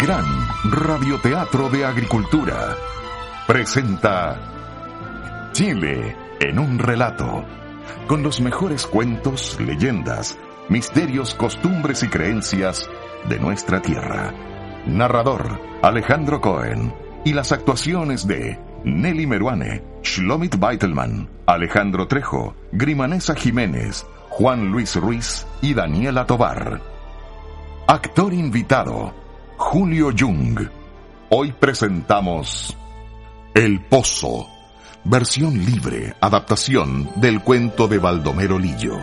Gran radioteatro de agricultura presenta Chile en un relato, con los mejores cuentos, leyendas, misterios, costumbres y creencias de nuestra tierra. Narrador Alejandro Cohen y las actuaciones de Nelly Meruane, Shlomit Beitelman, Alejandro Trejo, Grimanesa Jiménez, Juan Luis Ruiz y Daniela Tobar. Actor invitado Julio Jung. Hoy presentamos El Pozo, versión libre, adaptación del cuento de Baldomero Lillo.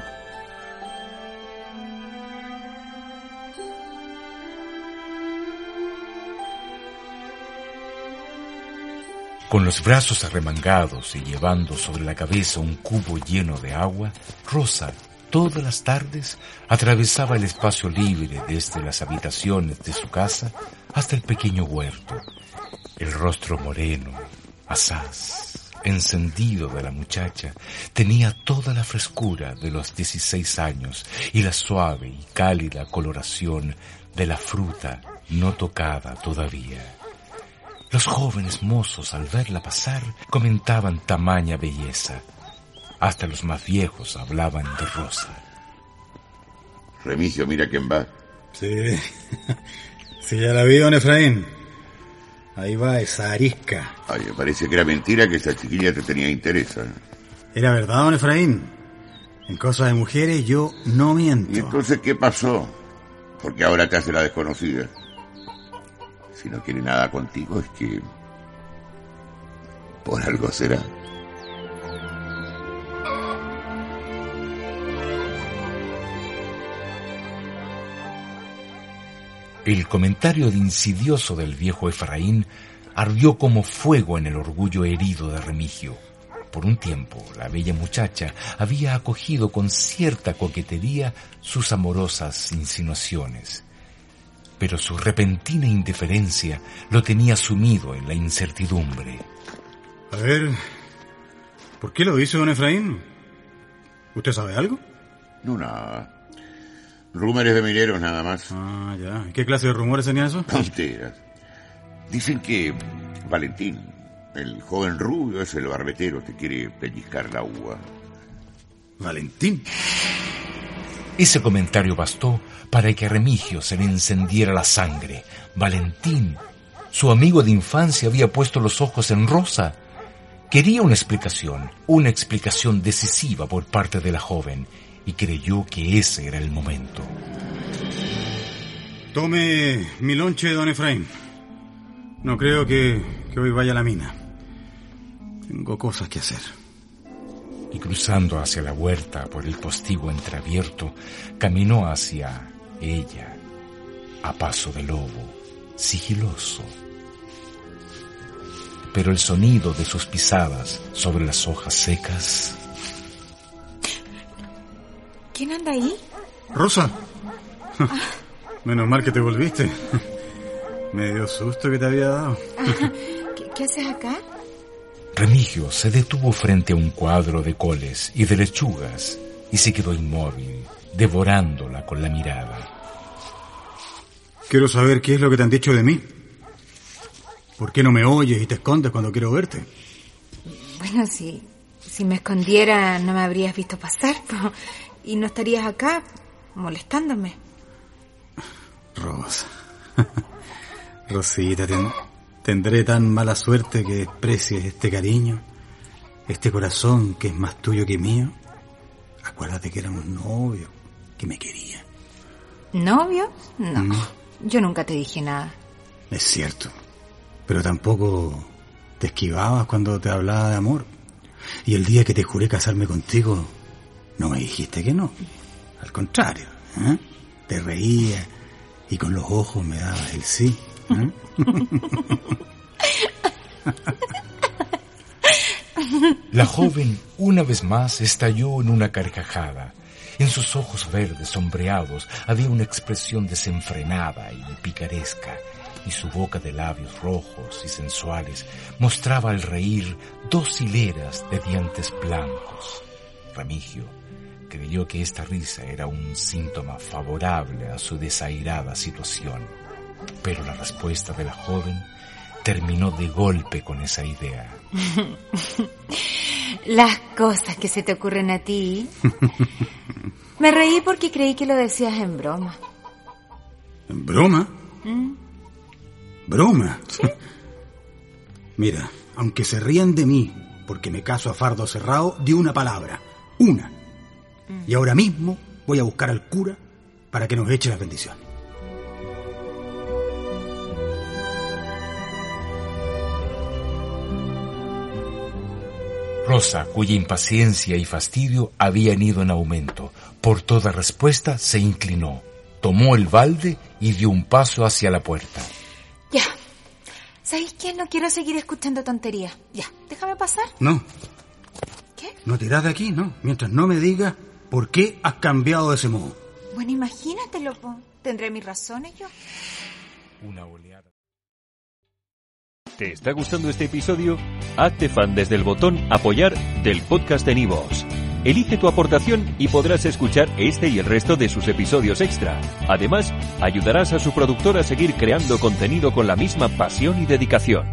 Con los brazos arremangados y llevando sobre la cabeza un cubo lleno de agua, Rosa todas las tardes atravesaba el espacio libre desde las habitaciones de su casa hasta el pequeño huerto. El rostro moreno, asaz, encendido de la muchacha, tenía toda la frescura de los 16 años y la suave y cálida coloración de la fruta no tocada todavía. Los jóvenes mozos al verla pasar comentaban tamaña belleza hasta los más viejos hablaban de Rosa. Remigio, mira quién va. Sí, sí, ya la vi, don Efraín. Ahí va esa arisca. Ay, me parece que era mentira que esa chiquilla te tenía interés. ¿eh? Era verdad, don Efraín. En cosas de mujeres yo no miento. ¿Y entonces qué pasó? Porque ahora te hace la desconocida. Si no quiere nada contigo es que... Por algo será. El comentario de insidioso del viejo Efraín ardió como fuego en el orgullo herido de Remigio. Por un tiempo, la bella muchacha había acogido con cierta coquetería sus amorosas insinuaciones, pero su repentina indiferencia lo tenía sumido en la incertidumbre. A ver, ¿por qué lo dice don Efraín? ¿Usted sabe algo? No, nada. Rumores de mineros nada más. Ah, ya. ¿Qué clase de rumores tenía eso? Tonteras. Dicen que Valentín, el joven rubio, es el barbetero que quiere pellizcar la uva. ¿Valentín? Ese comentario bastó para que a Remigio se le encendiera la sangre. Valentín, su amigo de infancia, había puesto los ojos en Rosa. Quería una explicación, una explicación decisiva por parte de la joven, y creyó que ese era el momento. Tome mi lonche, don Efraín. No creo que, que hoy vaya a la mina. Tengo cosas que hacer. Y cruzando hacia la huerta por el postigo entreabierto, caminó hacia ella, a paso de lobo, sigiloso. Pero el sonido de sus pisadas sobre las hojas secas ¿Quién anda ahí? Rosa. Menos mal que te volviste. Me dio susto que te había dado. ¿Qué, qué haces acá? Remigio se detuvo frente a un cuadro de coles y de lechugas y se quedó inmóvil, devorándola con la mirada. Quiero saber qué es lo que te han dicho de mí. ¿Por qué no me oyes y te escondes cuando quiero verte? Bueno, si, si me escondiera no me habrías visto pasar y no estarías acá molestándome. Rosa. Rosita, ten- tendré tan mala suerte que desprecies este cariño, este corazón que es más tuyo que mío. Acuérdate que éramos novios, que me quería. ¿Novio? No. Mm. Yo nunca te dije nada. Es cierto. Pero tampoco te esquivabas cuando te hablaba de amor. Y el día que te juré casarme contigo, no me dijiste que no. Al contrario, ¿eh? te reía y con los ojos me dabas el sí. ¿eh? La joven una vez más estalló en una carcajada. En sus ojos verdes sombreados había una expresión desenfrenada y picaresca, y su boca de labios rojos y sensuales mostraba al reír dos hileras de dientes blancos. Remigio creyó que esta risa era un síntoma favorable a su desairada situación, pero la respuesta de la joven terminó de golpe con esa idea. Las cosas que se te ocurren a ti. Me reí porque creí que lo decías en broma. ¿En broma? ¿Broma? Mira, aunque se rían de mí porque me caso a fardo cerrado, di una palabra. Una. Y ahora mismo voy a buscar al cura para que nos eche la bendición. Rosa, cuya impaciencia y fastidio habían ido en aumento, por toda respuesta se inclinó, tomó el balde y dio un paso hacia la puerta. Ya. ¿Sabéis qué? No quiero seguir escuchando tonterías. Ya, déjame pasar. No, ¿Qué? no te irás de aquí, no. Mientras no me digas por qué has cambiado de ese modo. Bueno, imagínatelo, po. Tendré mis razones yo. Una oleada. ¿Te está gustando este episodio? Hazte fan desde el botón Apoyar del podcast de Nivos. Elige tu aportación y podrás escuchar este y el resto de sus episodios extra. Además, ayudarás a su productor a seguir creando contenido con la misma pasión y dedicación.